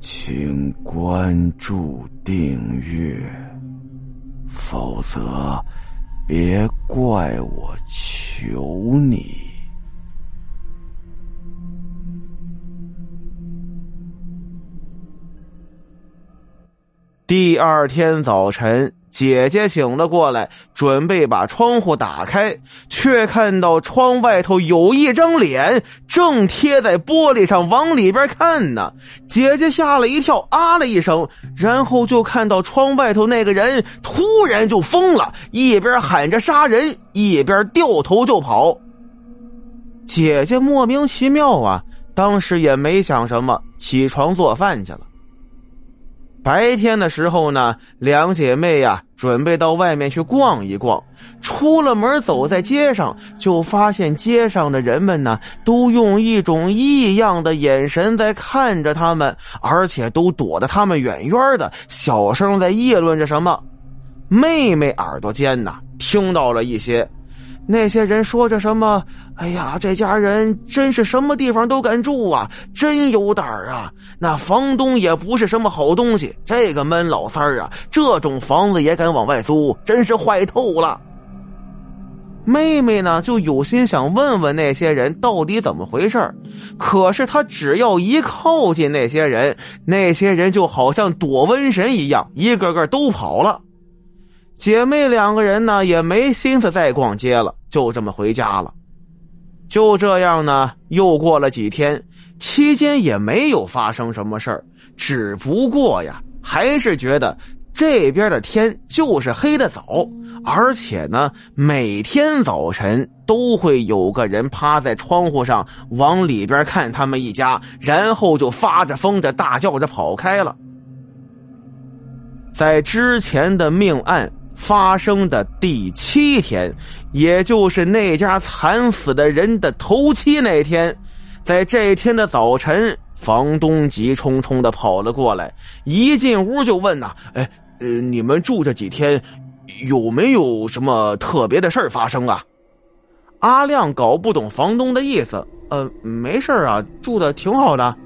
请关注订阅，否则别怪我求你。第二天早晨。姐姐醒了过来，准备把窗户打开，却看到窗外头有一张脸正贴在玻璃上往里边看呢。姐姐吓了一跳，啊了一声，然后就看到窗外头那个人突然就疯了，一边喊着杀人，一边掉头就跑。姐姐莫名其妙啊，当时也没想什么，起床做饭去了。白天的时候呢，两姐妹呀准备到外面去逛一逛。出了门，走在街上，就发现街上的人们呢，都用一种异样的眼神在看着他们，而且都躲得他们远远的，小声在议论着什么。妹妹耳朵尖呐，听到了一些。那些人说着什么？哎呀，这家人真是什么地方都敢住啊，真有胆儿啊！那房东也不是什么好东西，这个闷老三儿啊，这种房子也敢往外租，真是坏透了。妹妹呢，就有心想问问那些人到底怎么回事可是她只要一靠近那些人，那些人就好像躲瘟神一样，一个个都跑了。姐妹两个人呢，也没心思再逛街了，就这么回家了。就这样呢，又过了几天，期间也没有发生什么事儿，只不过呀，还是觉得这边的天就是黑的早，而且呢，每天早晨都会有个人趴在窗户上往里边看他们一家，然后就发着疯的大叫着跑开了。在之前的命案。发生的第七天，也就是那家惨死的人的头七那天，在这天的早晨，房东急匆匆的跑了过来，一进屋就问呐：“哎，呃，你们住这几天，有没有什么特别的事发生啊？”阿亮搞不懂房东的意思，呃，没事啊，住的挺好的。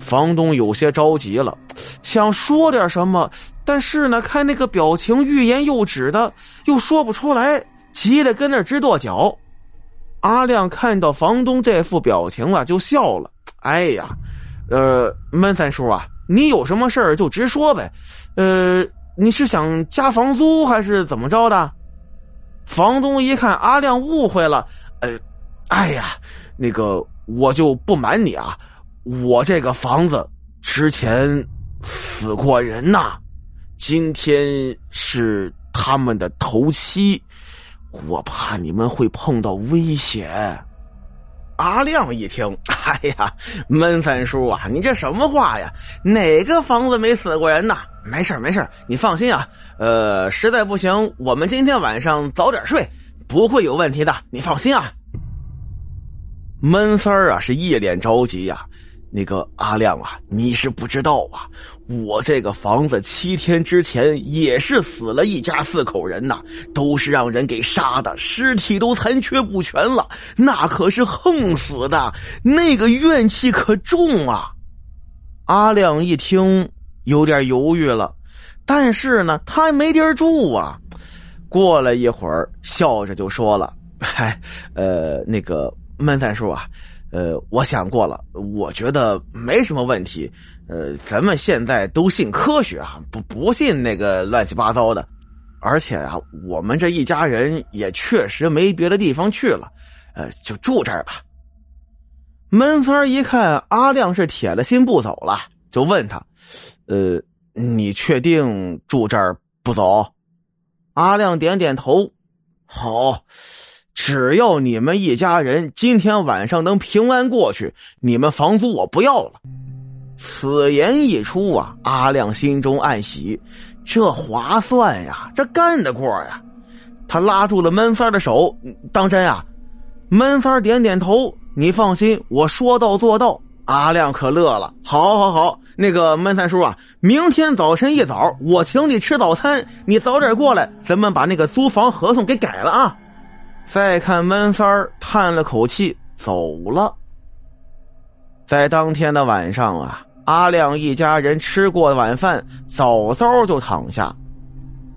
房东有些着急了，想说点什么。但是呢，看那个表情，欲言又止的，又说不出来，急得跟那直跺脚。阿亮看到房东这副表情啊，就笑了。哎呀，呃，闷三叔啊，你有什么事儿就直说呗。呃，你是想加房租还是怎么着的？房东一看阿亮误会了，呃，哎呀，那个我就不瞒你啊，我这个房子之前死过人呐。今天是他们的头七，我怕你们会碰到危险。阿亮一听，哎呀，闷三叔啊，你这什么话呀？哪个房子没死过人呐？没事没事你放心啊。呃，实在不行，我们今天晚上早点睡，不会有问题的。你放心啊。闷三儿啊，是一脸着急呀。那个阿亮啊，你是不知道啊，我这个房子七天之前也是死了一家四口人呐，都是让人给杀的，尸体都残缺不全了，那可是横死的，那个怨气可重啊。阿亮一听有点犹豫了，但是呢，他没地儿住啊。过了一会儿，笑着就说了：“嗨，呃，那个闷三叔啊。”呃，我想过了，我觉得没什么问题。呃，咱们现在都信科学啊，不不信那个乱七八糟的。而且啊，我们这一家人也确实没别的地方去了，呃，就住这儿吧。闷三一看阿亮是铁了心不走了，就问他：“呃，你确定住这儿不走？”阿亮点点头：“好。”只要你们一家人今天晚上能平安过去，你们房租我不要了。此言一出啊，阿亮心中暗喜，这划算呀，这干得过呀。他拉住了闷三的手，当真啊？闷三点点头，你放心，我说到做到。阿亮可乐了，好，好，好，那个闷三叔啊，明天早晨一早我请你吃早餐，你早点过来，咱们把那个租房合同给改了啊。再看闷三儿叹了口气走了。在当天的晚上啊，阿亮一家人吃过晚饭，早早就躺下。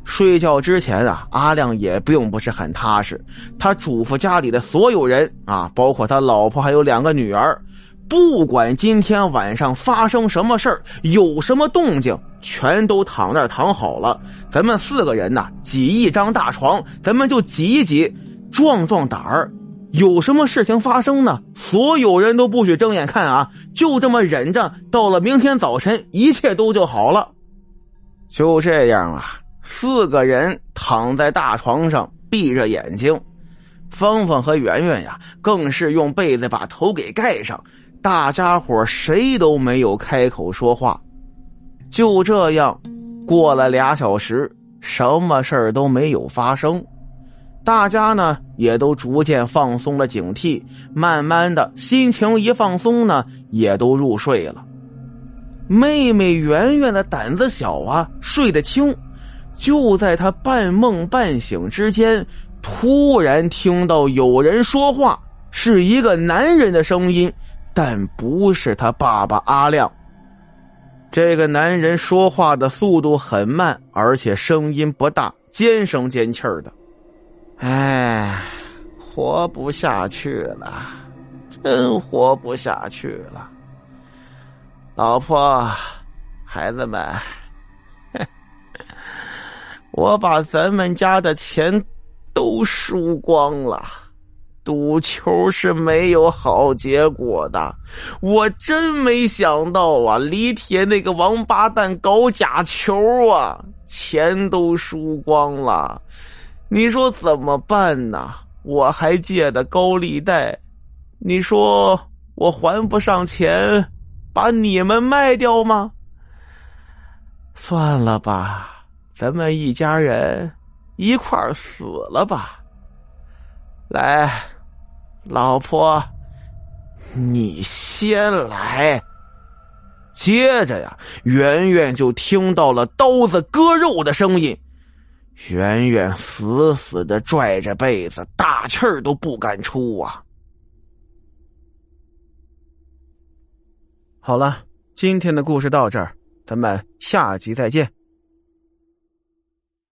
睡觉之前啊，阿亮也并不是很踏实。他嘱咐家里的所有人啊，包括他老婆还有两个女儿，不管今天晚上发生什么事儿，有什么动静，全都躺那躺好了。咱们四个人呐，挤一张大床，咱们就挤一挤，壮壮胆儿。有什么事情发生呢？所有人都不许睁眼看啊！就这么忍着，到了明天早晨，一切都就好了。就这样啊。四个人躺在大床上，闭着眼睛。芳芳和圆圆呀，更是用被子把头给盖上。大家伙谁都没有开口说话。就这样，过了俩小时，什么事儿都没有发生。大家呢，也都逐渐放松了警惕，慢慢的心情一放松呢，也都入睡了。妹妹圆圆的胆子小啊，睡得轻。就在他半梦半醒之间，突然听到有人说话，是一个男人的声音，但不是他爸爸阿亮。这个男人说话的速度很慢，而且声音不大，尖声尖气儿的。哎，活不下去了，真活不下去了，老婆，孩子们。我把咱们家的钱都输光了，赌球是没有好结果的。我真没想到啊，李铁那个王八蛋搞假球啊，钱都输光了。你说怎么办呢？我还借的高利贷，你说我还不上钱，把你们卖掉吗？算了吧。咱们一家人一块儿死了吧！来，老婆，你先来。接着呀，圆圆就听到了刀子割肉的声音。圆圆死死的拽着被子，大气儿都不敢出啊。好了，今天的故事到这儿，咱们下集再见。